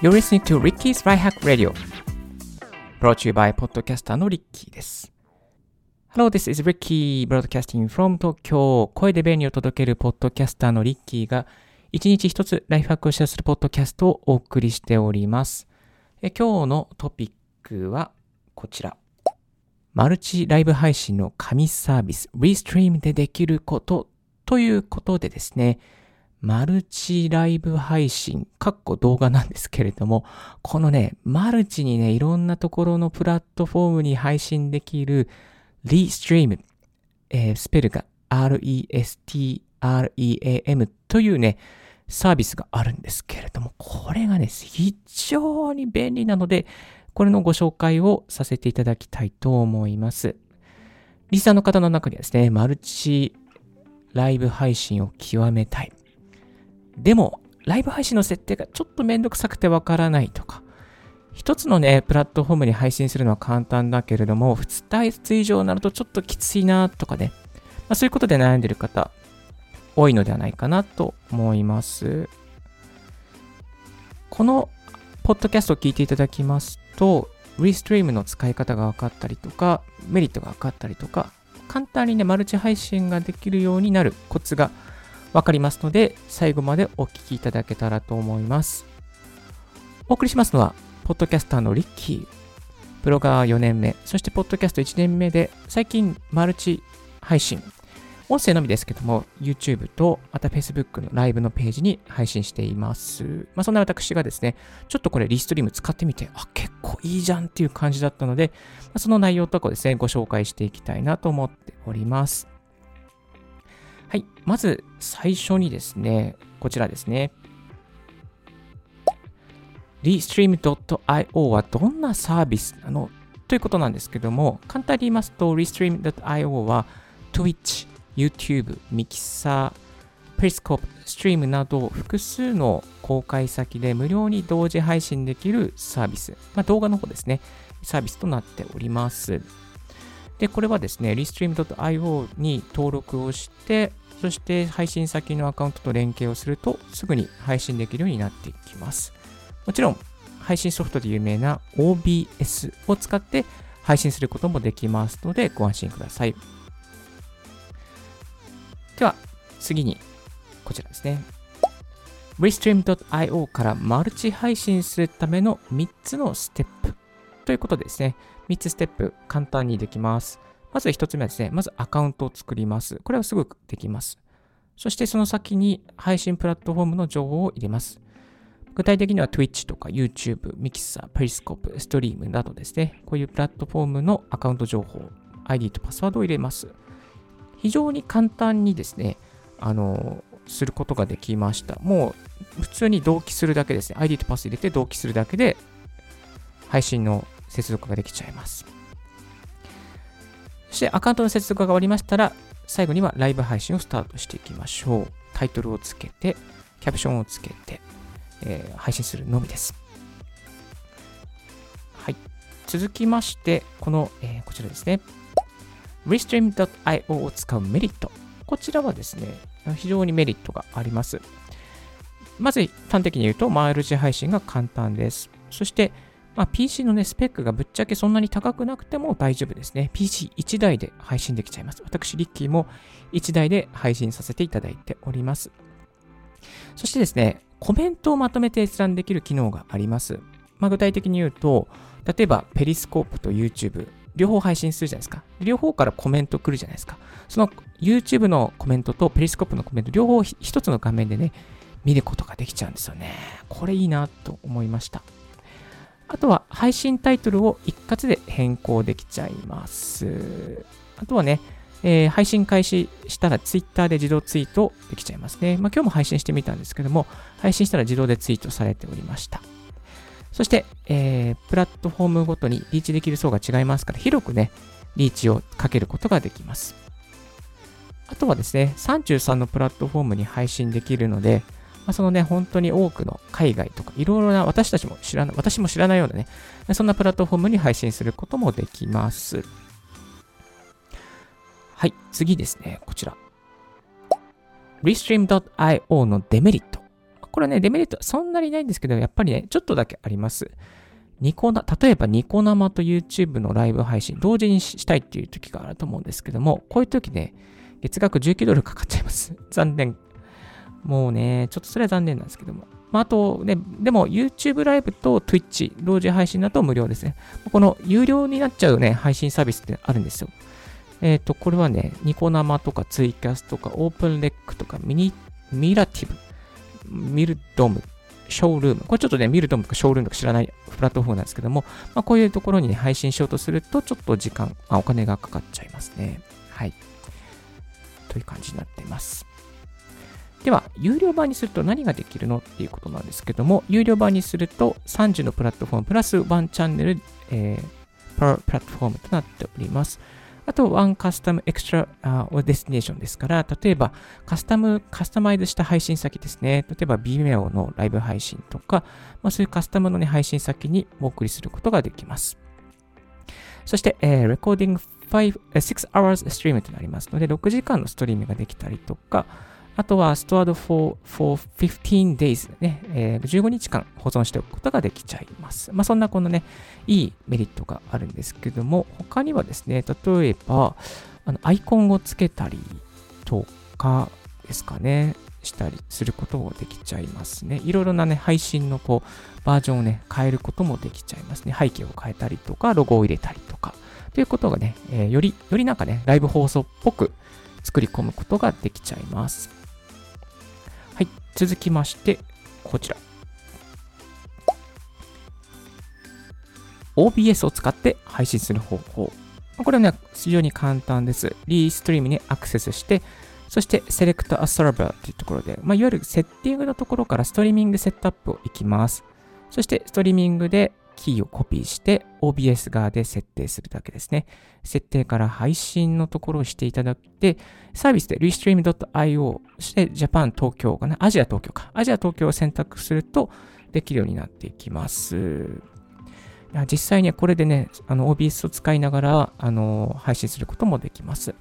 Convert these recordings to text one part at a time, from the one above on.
You're listening to Ricky's Right Hack Radio. Brought to you by Podcaster の Ricky です。Hello, this is Ricky broadcasting from Tokyo. 声で便利を届けるポッドキャスターの Ricky が一日一つライフハックをシェアするポッドキャストをお送りしております。え今日のトピックはこちら。マルチライブ配信の神サービス Restream でできることということでですね、マルチライブ配信、かっこ動画なんですけれども、このね、マルチにね、いろんなところのプラットフォームに配信できる Restream、えー、スペルが R-E-S-T-R-E-A-M というね、サービスがあるんですけれども、これがね、非常に便利なので、これのご紹介をさせていただきたいと思います。リサの方の中にはですね、マルチライブ配信を極めたい。でも、ライブ配信の設定がちょっとめんどくさくてわからないとか、一つのね、プラットフォームに配信するのは簡単だけれども、2つ以上になるとちょっときついなとかね、まあ、そういうことで悩んでる方、多いのではないかなと思います。このポッドキャストを聞いていただきますと、Restream の使い方が分かったりとか、メリットが分かったりとか、簡単にね、マルチ配信ができるようになるコツがわかりますので、最後までお聞きいただけたらと思います。お送りしますのは、ポッドキャスターのリッキー、ブロガー4年目、そしてポッドキャスト1年目で、最近マルチ配信、音声のみですけども、YouTube と、また Facebook のライブのページに配信しています。まあ、そんな私がですね、ちょっとこれリストリーム使ってみて、あ、結構いいじゃんっていう感じだったので、まあ、その内容とかをですね、ご紹介していきたいなと思っております。はい。まず最初にですね、こちらですね。Restream.io はどんなサービスなの？ということなんですけども、簡単に言いますと、Restream.io は Twitch、YouTube、Mixer、Periscope、Stream など複数の公開先で無料に同時配信できるサービス、まあ、動画の方ですね、サービスとなっております。で、これはですね、Restream.io に登録をして、そして配信先のアカウントと連携をすると、すぐに配信できるようになっていきます。もちろん、配信ソフトで有名な OBS を使って配信することもできますので、ご安心ください。では、次に、こちらですね。Restream.io からマルチ配信するための3つのステップということですね。3つステップ簡単にできます。まず1つ目はですね、まずアカウントを作ります。これはすぐできます。そしてその先に配信プラットフォームの情報を入れます。具体的には Twitch とか YouTube、Mixer、Periscope、Stream などですね、こういうプラットフォームのアカウント情報、ID とパスワードを入れます。非常に簡単にですね、あの、することができました。もう普通に同期するだけですね。ID とパス入れて同期するだけで配信の接続ができちゃいます。そしてアカウントの接続が終わりましたら、最後にはライブ配信をスタートしていきましょう。タイトルをつけて、キャプションをつけて、えー、配信するのみです。はい。続きまして、この、えー、こちらですね。Restream.io を使うメリット。こちらはですね、非常にメリットがあります。まず、端的に言うと、マイルジ配信が簡単です。そして、まあ、PC のね、スペックがぶっちゃけそんなに高くなくても大丈夫ですね。PC1 台で配信できちゃいます。私、リッキーも1台で配信させていただいております。そしてですね、コメントをまとめて閲覧できる機能があります。まあ、具体的に言うと、例えば、ペリスコープと YouTube、両方配信するじゃないですか。両方からコメント来るじゃないですか。その YouTube のコメントとペリスコープのコメント、両方一つの画面でね、見ることができちゃうんですよね。これいいなと思いました。あとは配信タイトルを一括で変更できちゃいます。あとはね、えー、配信開始したら Twitter で自動ツイートできちゃいますね。まあ、今日も配信してみたんですけども、配信したら自動でツイートされておりました。そして、えー、プラットフォームごとにリーチできる層が違いますから、広くね、リーチをかけることができます。あとはですね、33のプラットフォームに配信できるので、まあ、そのね、本当に多くの海外とか、いろいろな私たちも知らない、私も知らないようなね、そんなプラットフォームに配信することもできます。はい、次ですね、こちら。Restream.io のデメリット。これね、デメリットそんなにないんですけど、やっぱりね、ちょっとだけあります。ニコな、例えばニコ生と YouTube のライブ配信、同時にしたいっていう時があると思うんですけども、こういう時ね、月額19ドルかかっちゃいます。残念。もうね、ちょっとそれは残念なんですけども。まあ、あとね、でも YouTube ライブと Twitch 同時配信だと無料ですね。この有料になっちゃうね、配信サービスってあるんですよ。えっ、ー、と、これはね、ニコ生とかツイキャスとかオープンレックとかミニ、ミラティブ、ミルドム、ショールーム。これちょっとね、ミルドムかショールームか知らないプラットフォームなんですけども、まあ、こういうところにね、配信しようとすると、ちょっと時間、あ、お金がかかっちゃいますね。はい。という感じになっています。では、有料版にすると何ができるのっていうことなんですけども、有料版にすると30のプラットフォームプラス1チャンネル、えー、プラットフォームとなっております。あと、 one custom extra destination ですから、例えばカスタム、カスタマイズした配信先ですね。例えば Vimeo のライブ配信とか、まあ、そういうカスタムの、ね、配信先にお送りすることができます。そして、えー、レコーディング5 6 hours ストリームとなりますので、6時間のストリームができたりとか、あとは、stored for, for 15 days ね、えー、15日間保存しておくことができちゃいます。まあ、そんなこのね、いいメリットがあるんですけども、他にはですね、例えば、あのアイコンをつけたりとかですかね、したりすることもできちゃいますね。いろいろなね、配信のこう、バージョンをね、変えることもできちゃいますね。背景を変えたりとか、ロゴを入れたりとか、ということがね、えー、より、よりなんかね、ライブ放送っぽく作り込むことができちゃいます。続きまして、こちら。OBS を使って配信する方法。これはね、非常に簡単です。 Restream にアクセスして、そして Select a Server というところで、まあ、いわゆるセッティングのところからストリーミングセットアップをいきます。そしてストリーミングでキーをコピーして OBS 側で設定するだけですね。設定から配信のところをしていただいて、サービスで Restream.io、して Japan 東京かな、アジア東京か、アジア東京を選択するとできるようになっていきます。実際にはこれでね、OBS を使いながらあの配信することもできます。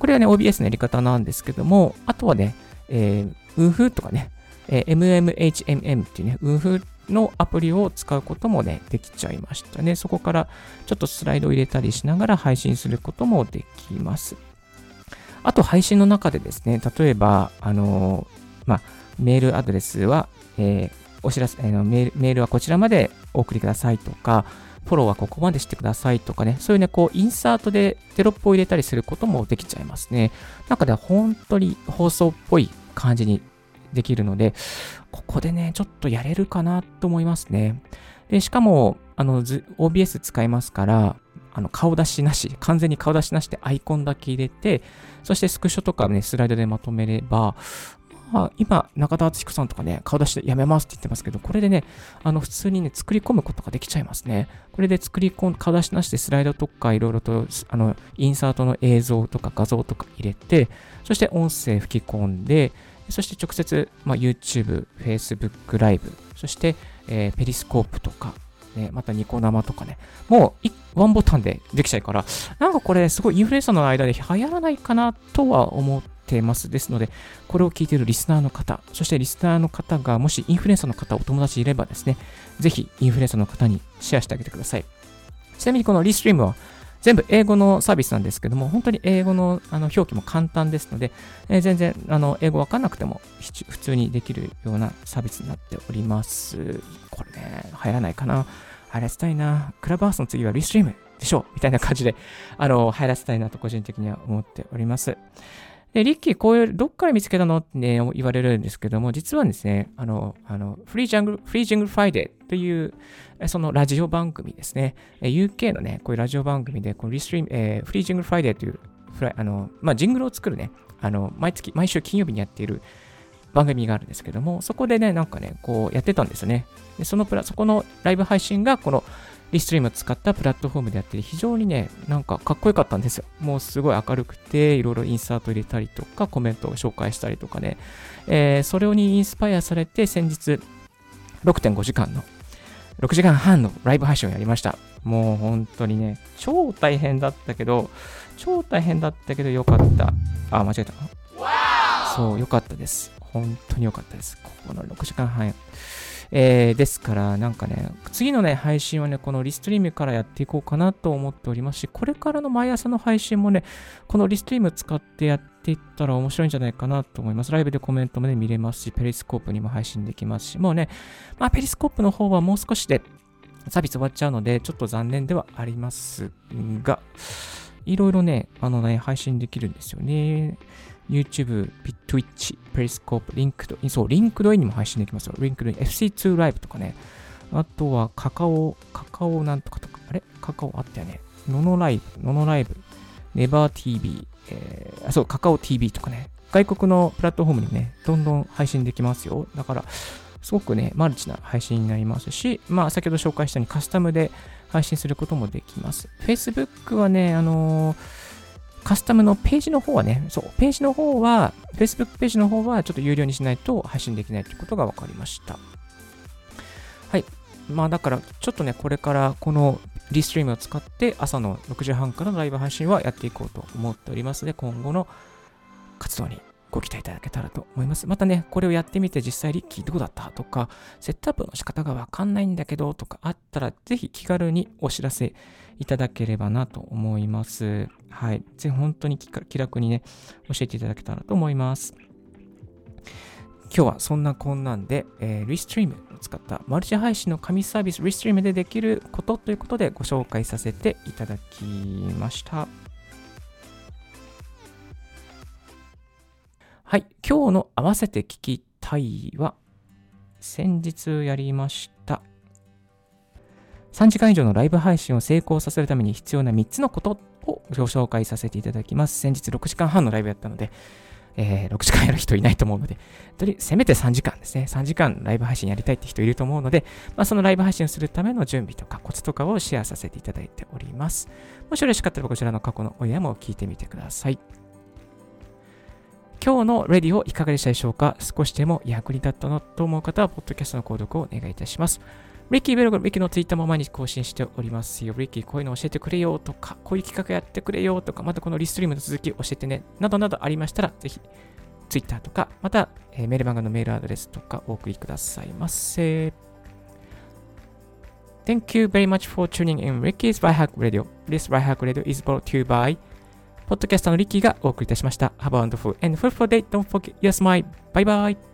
これはね、OBS のやり方なんですけども、あとはね、えー、UFO とかね、えー、MMHMM っていうね、UFO のアプリを使うこともね、できちゃいましたね。そこからちょっとスライドを入れたりしながら配信することもできます。あと配信の中でですね、例えば、あのまあ、メールアドレスは、えー、お知らせ、えー、メール、はこちらまでお送りくださいとか、フォローはここまでしてくださいとかね、そういうね、こう、インサートでテロップを入れたりすることもできちゃいますね。なんかね、本当に放送っぽい感じにできるので、ここでね、ちょっとやれるかなと思いますね。で、しかも、あの、OBS 使いますから、あの、顔出しなし、完全に顔出しなしでアイコンだけ入れて、そしてスクショとかね、スライドでまとめれば、まあ、今、中田敦彦さんとかね、顔出してやめますって言ってますけど、これでね、あの、普通にね、作り込むことができちゃいますね。これで作り込ん、顔出しなしでスライドとかいろいろと、あの、インサートの映像とか画像とか入れて、そして音声吹き込んで、そして直接、まあ、YouTube、Facebook ライブ、そして、えー、ペリスコープとか、ね、またニコ生とかね、もうワンボタンでできちゃうから、なんかこれすごいインフルエンサーの間で流行らないかなとは思ってます。ですので、これを聞いているリスナーの方、そしてリスナーの方がもしインフルエンサーの方、お友達いればですね、ぜひインフルエンサーの方にシェアしてあげてください。ちなみにこのリストリームは全部英語のサービスなんですけども、本当に英語のあの表記も簡単ですので、えー、全然あの英語わかんなくても普通にできるようなサービスになっております。これね、入らないかな。入らせたいな。クラブハウスの次はリストリームでしょうみたいな感じで、あの、入らせたいなと個人的には思っております。で、リッキー、こういう、どっから見つけたの？って、ね、言われるんですけども、実はですね、あの、あの、フリージャングル、フリージングルフライデーという、そのラジオ番組ですね。UK のね、こういうラジオ番組で、こうリストリーム、えー、フリージングルフライデーという、フライ、あの、まあ、ジングルを作るね、あの、毎月、毎週金曜日にやっている番組があるんですけども、そこでね、なんかね、こうやってたんですよね。で、そのプラ、そこのライブ配信が、このリストリームを使ったプラットフォームでやってて、非常にね、なんかかっこよかったんですよ。もうすごい明るくて、いろいろインサート入れたりとか、コメントを紹介したりとかね、えー、それにインスパイアされて、先日、6.5時間の、6時間半のライブ配信をやりました。もう本当にね、超大変だったけど、超大変だったけどよかった。あ、間違えた。そう、よかったです。本当に良かったです。ここの6時間半。えー、ですから、なんかね、次のね、配信はね、このリストリームからやっていこうかなと思っておりますし、これからの毎朝の配信もね、このリストリーム使ってやっていったら面白いんじゃないかなと思います。ライブでコメントもね、見れますし、ペリスコープにも配信できますし、もうね、まあ、ペリスコープの方はもう少しでサービス終わっちゃうので、ちょっと残念ではありますが、いろいろね、あのね、配信できるんですよね。YouTube、Twitch、Periscope、Linked、そう、Linked にも配信できますよ。Linked、FC2 ライブとかね。あとは、カカオ、カカオなんとかとか、あれ？カカオあったよね。ノノライブ、ノノライブ、ネバー TV、えー、あ、そう、カカオ TV とかね。外国のプラットフォームにね、どんどん配信できますよ。だから、すごくね、マルチな配信になりますし、まあ、先ほど紹介したようにカスタムで配信することもできます。Facebook はね、あのー、カスタムのページの方はね、そう、ページの方は、Facebook ページの方はちょっと有料にしないと配信できないということが分かりました。はい。まあだから、ちょっとね、これからこのリストリームを使って朝の6時半からのライブ配信はやっていこうと思っておりますので、今後の活動にご期待いただけたらと思います。またね、これをやってみて実際リッキーどうだったとか、セットアップの仕方がわかんないんだけどとかあったら、ぜひ気軽にお知らせいただければなと思います。はい。ぜひ本当に気楽にね、教えていただけたらと思います。今日はそんなこんなんで、えー、リストリームを使ったマルチ配信の紙サービスリストリームでできることということでご紹介させていただきました。今日の合わせて聞きたいは、先日やりました。3時間以上のライブ配信を成功させるために必要な3つのことをご紹介させていただきます。先日6時間半のライブやったので、えー、6時間やる人いないと思うので、とりせめて3時間ですね。3時間ライブ配信やりたいって人いると思うので、まあ、そのライブ配信をするための準備とかコツとかをシェアさせていただいております。もしよろしかったらこちらの過去の親も聞いてみてください。今日のレディオいかがでしたでしょうか？少しでも役に立ったなと思う方は、ポッドキャストの購読をお願いいたします。リッキーベルグ、リッキーのツイッターも毎日更新しておりますよ。リッキーこういうの教えてくれよとか、こういう企画やってくれよとか、またこのリストリームの続き教えてね、などなどありましたら、ぜひ、ツイッターとか、また、えー、メールマガのメールアドレスとかお送りくださいませ。Thank you very much for tuning in Ricky's Right Hack Radio. This Right Hack Radio is brought to you by ポッドキャスターのリッキーがお送りいたしました。Have a wonderful and fruitful day. Don't forget your smile. Bye bye.